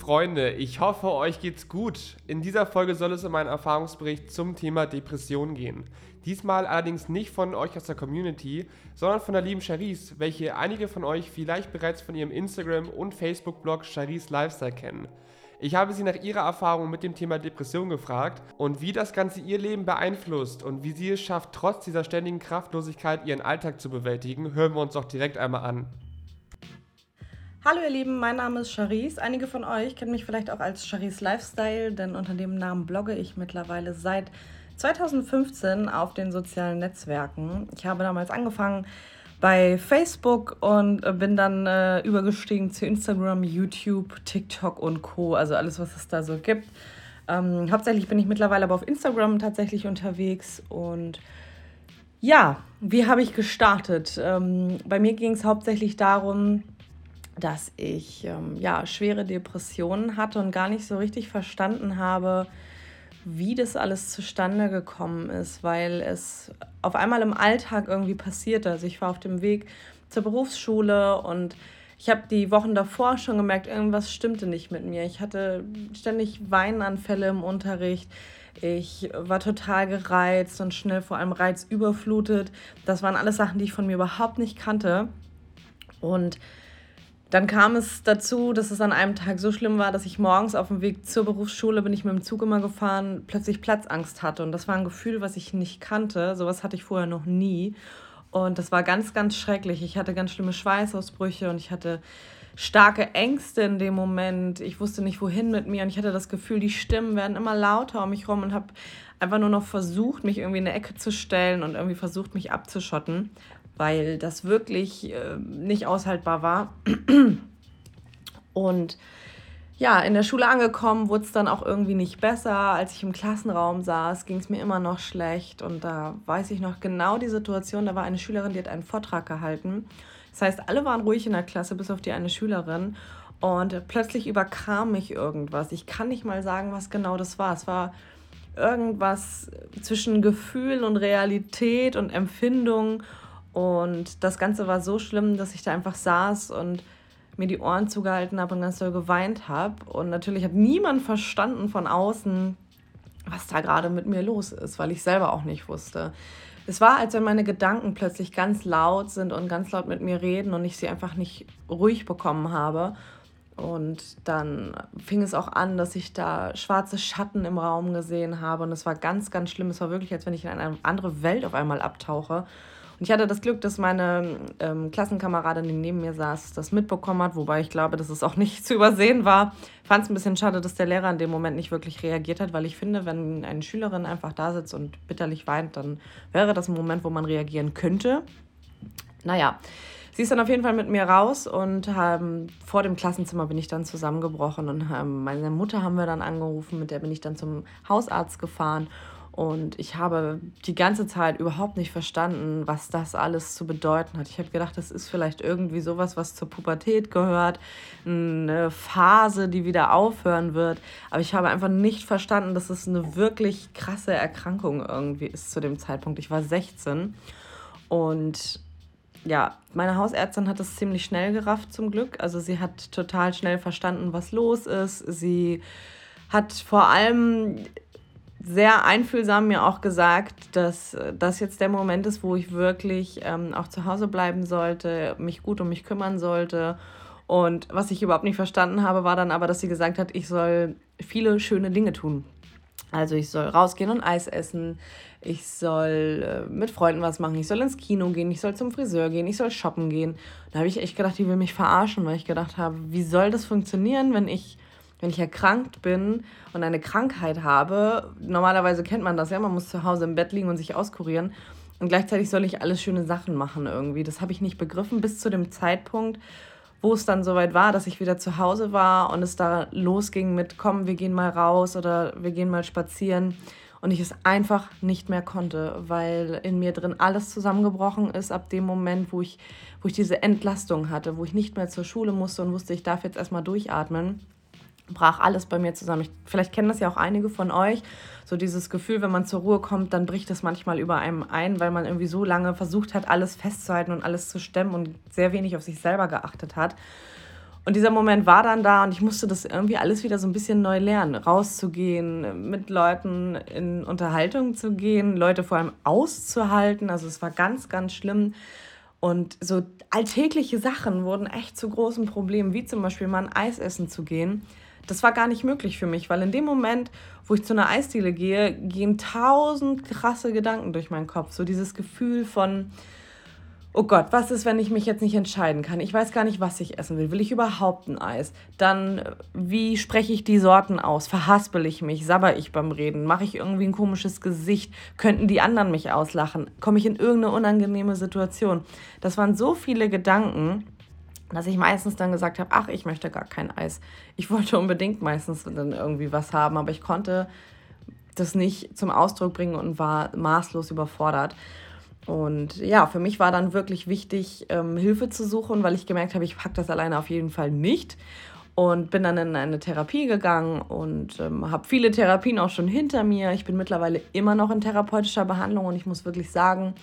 Freunde, ich hoffe, euch geht's gut. In dieser Folge soll es um einen Erfahrungsbericht zum Thema Depression gehen. Diesmal allerdings nicht von euch aus der Community, sondern von der lieben Charisse, welche einige von euch vielleicht bereits von ihrem Instagram- und Facebook-Blog Charisse Lifestyle kennen. Ich habe sie nach ihrer Erfahrung mit dem Thema Depression gefragt und wie das Ganze ihr Leben beeinflusst und wie sie es schafft, trotz dieser ständigen Kraftlosigkeit ihren Alltag zu bewältigen, hören wir uns doch direkt einmal an. Hallo ihr Lieben, mein Name ist Charisse. Einige von euch kennen mich vielleicht auch als Charisse Lifestyle, denn unter dem Namen blogge ich mittlerweile seit 2015 auf den sozialen Netzwerken. Ich habe damals angefangen bei Facebook und bin dann äh, übergestiegen zu Instagram, YouTube, TikTok und Co. Also alles, was es da so gibt. Ähm, hauptsächlich bin ich mittlerweile aber auf Instagram tatsächlich unterwegs und ja, wie habe ich gestartet? Ähm, bei mir ging es hauptsächlich darum, dass ich ähm, ja, schwere Depressionen hatte und gar nicht so richtig verstanden habe, wie das alles zustande gekommen ist, weil es auf einmal im Alltag irgendwie passierte. Also ich war auf dem Weg zur Berufsschule und ich habe die Wochen davor schon gemerkt, irgendwas stimmte nicht mit mir. Ich hatte ständig Weinanfälle im Unterricht. Ich war total gereizt und schnell vor allem reizüberflutet. Das waren alles Sachen, die ich von mir überhaupt nicht kannte. Und dann kam es dazu, dass es an einem Tag so schlimm war, dass ich morgens auf dem Weg zur Berufsschule bin ich mit dem Zug immer gefahren, plötzlich Platzangst hatte. Und das war ein Gefühl, was ich nicht kannte. Sowas hatte ich vorher noch nie. Und das war ganz, ganz schrecklich. Ich hatte ganz schlimme Schweißausbrüche und ich hatte starke Ängste in dem Moment. Ich wusste nicht, wohin mit mir. Und ich hatte das Gefühl, die Stimmen werden immer lauter um mich rum und habe einfach nur noch versucht, mich irgendwie in eine Ecke zu stellen und irgendwie versucht, mich abzuschotten weil das wirklich äh, nicht aushaltbar war. Und ja, in der Schule angekommen wurde es dann auch irgendwie nicht besser. Als ich im Klassenraum saß, ging es mir immer noch schlecht. Und da weiß ich noch genau die Situation. Da war eine Schülerin, die hat einen Vortrag gehalten. Das heißt, alle waren ruhig in der Klasse, bis auf die eine Schülerin. Und plötzlich überkam mich irgendwas. Ich kann nicht mal sagen, was genau das war. Es war irgendwas zwischen Gefühl und Realität und Empfindung. Und das Ganze war so schlimm, dass ich da einfach saß und mir die Ohren zugehalten habe und ganz doll geweint habe. Und natürlich hat niemand verstanden von außen, was da gerade mit mir los ist, weil ich selber auch nicht wusste. Es war, als wenn meine Gedanken plötzlich ganz laut sind und ganz laut mit mir reden und ich sie einfach nicht ruhig bekommen habe. Und dann fing es auch an, dass ich da schwarze Schatten im Raum gesehen habe. Und es war ganz, ganz schlimm. Es war wirklich, als wenn ich in eine andere Welt auf einmal abtauche. Und ich hatte das Glück, dass meine ähm, Klassenkameradin, die neben mir saß, das mitbekommen hat, wobei ich glaube, dass es auch nicht zu übersehen war. Fand es ein bisschen schade, dass der Lehrer in dem Moment nicht wirklich reagiert hat, weil ich finde, wenn eine Schülerin einfach da sitzt und bitterlich weint, dann wäre das ein Moment, wo man reagieren könnte. Naja, sie ist dann auf jeden Fall mit mir raus und ähm, vor dem Klassenzimmer bin ich dann zusammengebrochen und ähm, meine Mutter haben wir dann angerufen, mit der bin ich dann zum Hausarzt gefahren und ich habe die ganze Zeit überhaupt nicht verstanden, was das alles zu bedeuten hat. Ich habe gedacht, das ist vielleicht irgendwie sowas, was zur Pubertät gehört, eine Phase, die wieder aufhören wird. Aber ich habe einfach nicht verstanden, dass es eine wirklich krasse Erkrankung irgendwie ist zu dem Zeitpunkt. Ich war 16 und ja, meine Hausärztin hat es ziemlich schnell gerafft zum Glück. Also sie hat total schnell verstanden, was los ist. Sie hat vor allem sehr einfühlsam mir auch gesagt, dass das jetzt der Moment ist, wo ich wirklich ähm, auch zu Hause bleiben sollte, mich gut um mich kümmern sollte. Und was ich überhaupt nicht verstanden habe, war dann aber, dass sie gesagt hat, ich soll viele schöne Dinge tun. Also ich soll rausgehen und Eis essen, ich soll äh, mit Freunden was machen, ich soll ins Kino gehen, ich soll zum Friseur gehen, ich soll shoppen gehen. Da habe ich echt gedacht, die will mich verarschen, weil ich gedacht habe, wie soll das funktionieren, wenn ich wenn ich erkrankt bin und eine Krankheit habe, normalerweise kennt man das ja, man muss zu Hause im Bett liegen und sich auskurieren. Und gleichzeitig soll ich alles schöne Sachen machen irgendwie. Das habe ich nicht begriffen bis zu dem Zeitpunkt, wo es dann soweit war, dass ich wieder zu Hause war und es da losging mit, komm, wir gehen mal raus oder wir gehen mal spazieren. Und ich es einfach nicht mehr konnte, weil in mir drin alles zusammengebrochen ist ab dem Moment, wo ich, wo ich diese Entlastung hatte, wo ich nicht mehr zur Schule musste und wusste, ich darf jetzt erstmal durchatmen brach alles bei mir zusammen. Ich, vielleicht kennen das ja auch einige von euch. So dieses Gefühl, wenn man zur Ruhe kommt, dann bricht es manchmal über einem ein, weil man irgendwie so lange versucht hat, alles festzuhalten und alles zu stemmen und sehr wenig auf sich selber geachtet hat. Und dieser Moment war dann da und ich musste das irgendwie alles wieder so ein bisschen neu lernen. Rauszugehen, mit Leuten in Unterhaltung zu gehen, Leute vor allem auszuhalten. Also es war ganz, ganz schlimm. Und so alltägliche Sachen wurden echt zu großen Problemen, wie zum Beispiel mal ein Eis essen zu gehen. Das war gar nicht möglich für mich, weil in dem Moment, wo ich zu einer Eisdiele gehe, gehen tausend krasse Gedanken durch meinen Kopf. So dieses Gefühl von, oh Gott, was ist, wenn ich mich jetzt nicht entscheiden kann? Ich weiß gar nicht, was ich essen will. Will ich überhaupt ein Eis? Dann, wie spreche ich die Sorten aus? Verhaspel ich mich? Sabber ich beim Reden? Mache ich irgendwie ein komisches Gesicht? Könnten die anderen mich auslachen? Komme ich in irgendeine unangenehme Situation? Das waren so viele Gedanken, dass ich meistens dann gesagt habe, ach, ich möchte gar kein Eis. Ich wollte unbedingt meistens dann irgendwie was haben, aber ich konnte das nicht zum Ausdruck bringen und war maßlos überfordert. Und ja, für mich war dann wirklich wichtig, ähm, Hilfe zu suchen, weil ich gemerkt habe, ich packe das alleine auf jeden Fall nicht. Und bin dann in eine Therapie gegangen und ähm, habe viele Therapien auch schon hinter mir. Ich bin mittlerweile immer noch in therapeutischer Behandlung und ich muss wirklich sagen,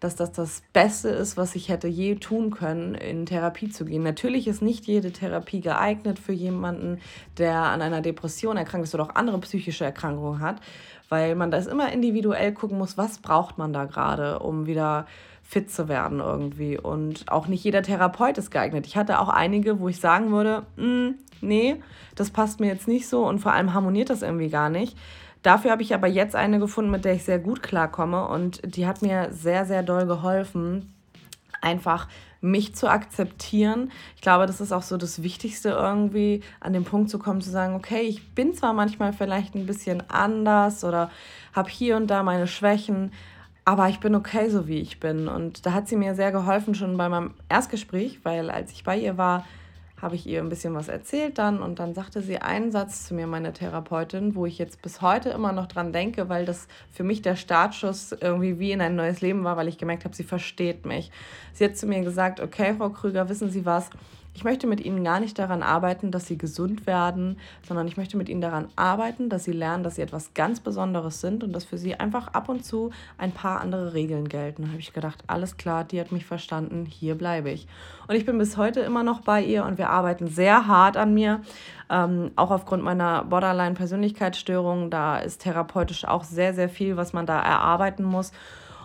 dass das das Beste ist, was ich hätte je tun können, in Therapie zu gehen. Natürlich ist nicht jede Therapie geeignet für jemanden, der an einer Depression erkrankt ist oder auch andere psychische Erkrankungen hat weil man das immer individuell gucken muss, was braucht man da gerade, um wieder fit zu werden irgendwie. Und auch nicht jeder Therapeut ist geeignet. Ich hatte auch einige, wo ich sagen würde, mm, nee, das passt mir jetzt nicht so und vor allem harmoniert das irgendwie gar nicht. Dafür habe ich aber jetzt eine gefunden, mit der ich sehr gut klarkomme und die hat mir sehr, sehr doll geholfen, einfach mich zu akzeptieren. Ich glaube, das ist auch so das Wichtigste irgendwie, an den Punkt zu kommen, zu sagen, okay, ich bin zwar manchmal vielleicht ein bisschen anders oder habe hier und da meine Schwächen, aber ich bin okay, so wie ich bin. Und da hat sie mir sehr geholfen schon bei meinem Erstgespräch, weil als ich bei ihr war, habe ich ihr ein bisschen was erzählt dann und dann sagte sie einen Satz zu mir, meine Therapeutin, wo ich jetzt bis heute immer noch dran denke, weil das für mich der Startschuss irgendwie wie in ein neues Leben war, weil ich gemerkt habe, sie versteht mich. Sie hat zu mir gesagt, okay, Frau Krüger, wissen Sie was? Ich möchte mit ihnen gar nicht daran arbeiten, dass sie gesund werden, sondern ich möchte mit ihnen daran arbeiten, dass sie lernen, dass sie etwas ganz Besonderes sind und dass für sie einfach ab und zu ein paar andere Regeln gelten. Da habe ich gedacht, alles klar, die hat mich verstanden, hier bleibe ich. Und ich bin bis heute immer noch bei ihr und wir arbeiten sehr hart an mir. Ähm, auch aufgrund meiner Borderline-Persönlichkeitsstörung, da ist therapeutisch auch sehr, sehr viel, was man da erarbeiten muss.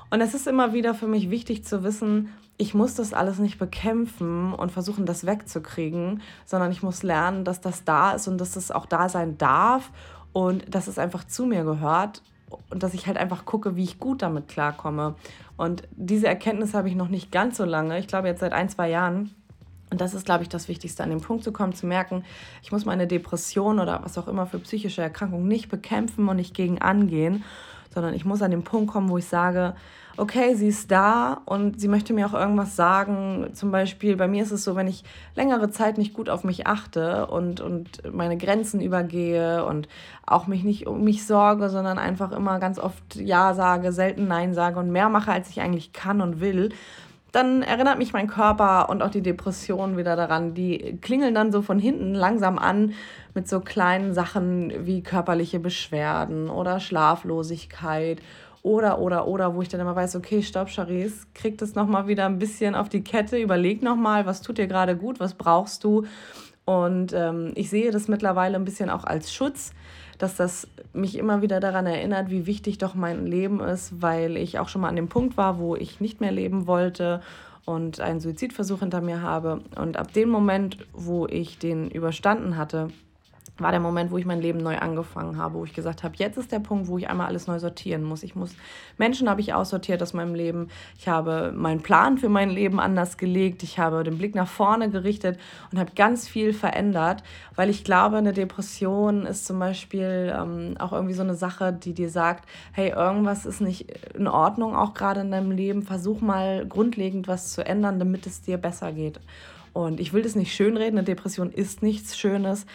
Und es ist immer wieder für mich wichtig zu wissen, ich muss das alles nicht bekämpfen und versuchen, das wegzukriegen, sondern ich muss lernen, dass das da ist und dass es auch da sein darf und dass es einfach zu mir gehört und dass ich halt einfach gucke, wie ich gut damit klarkomme. Und diese Erkenntnis habe ich noch nicht ganz so lange, ich glaube jetzt seit ein, zwei Jahren. Und das ist, glaube ich, das Wichtigste, an den Punkt zu kommen, zu merken, ich muss meine Depression oder was auch immer für psychische Erkrankung nicht bekämpfen und nicht gegen angehen, sondern ich muss an den Punkt kommen, wo ich sage, okay, sie ist da und sie möchte mir auch irgendwas sagen. Zum Beispiel, bei mir ist es so, wenn ich längere Zeit nicht gut auf mich achte und, und meine Grenzen übergehe und auch mich nicht um mich sorge, sondern einfach immer ganz oft Ja sage, selten Nein sage und mehr mache, als ich eigentlich kann und will, dann erinnert mich mein Körper und auch die Depression wieder daran. Die klingeln dann so von hinten langsam an mit so kleinen Sachen wie körperliche Beschwerden oder Schlaflosigkeit oder, oder, oder, wo ich dann immer weiß, okay, stopp, Charisse, krieg das nochmal wieder ein bisschen auf die Kette, überleg nochmal, was tut dir gerade gut, was brauchst du. Und ähm, ich sehe das mittlerweile ein bisschen auch als Schutz, dass das mich immer wieder daran erinnert, wie wichtig doch mein Leben ist, weil ich auch schon mal an dem Punkt war, wo ich nicht mehr leben wollte und einen Suizidversuch hinter mir habe. Und ab dem Moment, wo ich den überstanden hatte, war der Moment, wo ich mein Leben neu angefangen habe, wo ich gesagt habe, jetzt ist der Punkt, wo ich einmal alles neu sortieren muss. Ich muss Menschen habe ich aussortiert aus meinem Leben. Ich habe meinen Plan für mein Leben anders gelegt. Ich habe den Blick nach vorne gerichtet und habe ganz viel verändert, weil ich glaube, eine Depression ist zum Beispiel ähm, auch irgendwie so eine Sache, die dir sagt, hey, irgendwas ist nicht in Ordnung, auch gerade in deinem Leben. Versuch mal grundlegend was zu ändern, damit es dir besser geht. Und ich will das nicht schönreden, eine Depression ist nichts Schönes,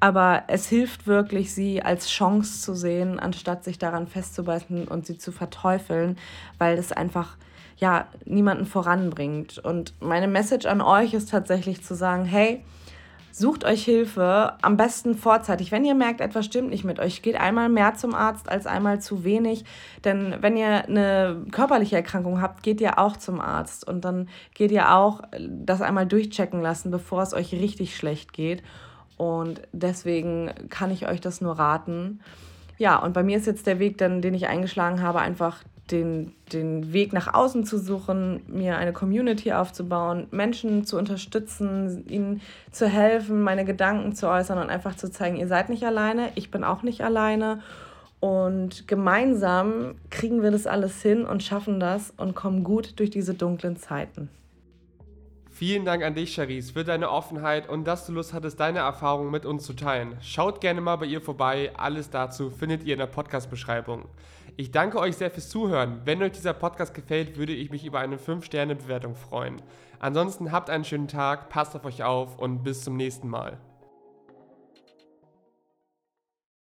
aber es hilft wirklich, sie als Chance zu sehen, anstatt sich daran festzubeißen und sie zu verteufeln, weil es einfach ja niemanden voranbringt. Und meine Message an euch ist tatsächlich zu sagen, hey, Sucht euch Hilfe, am besten vorzeitig. Wenn ihr merkt, etwas stimmt nicht mit euch, geht einmal mehr zum Arzt als einmal zu wenig. Denn wenn ihr eine körperliche Erkrankung habt, geht ihr auch zum Arzt. Und dann geht ihr auch das einmal durchchecken lassen, bevor es euch richtig schlecht geht. Und deswegen kann ich euch das nur raten. Ja, und bei mir ist jetzt der Weg, dann, den ich eingeschlagen habe, einfach den, den Weg nach außen zu suchen, mir eine Community aufzubauen, Menschen zu unterstützen, ihnen zu helfen, meine Gedanken zu äußern und einfach zu zeigen, ihr seid nicht alleine, ich bin auch nicht alleine. Und gemeinsam kriegen wir das alles hin und schaffen das und kommen gut durch diese dunklen Zeiten. Vielen Dank an dich, Charisse, für deine Offenheit und dass du Lust hattest, deine Erfahrungen mit uns zu teilen. Schaut gerne mal bei ihr vorbei. Alles dazu findet ihr in der Podcast-Beschreibung. Ich danke euch sehr fürs Zuhören. Wenn euch dieser Podcast gefällt, würde ich mich über eine 5-Sterne-Bewertung freuen. Ansonsten habt einen schönen Tag, passt auf euch auf und bis zum nächsten Mal.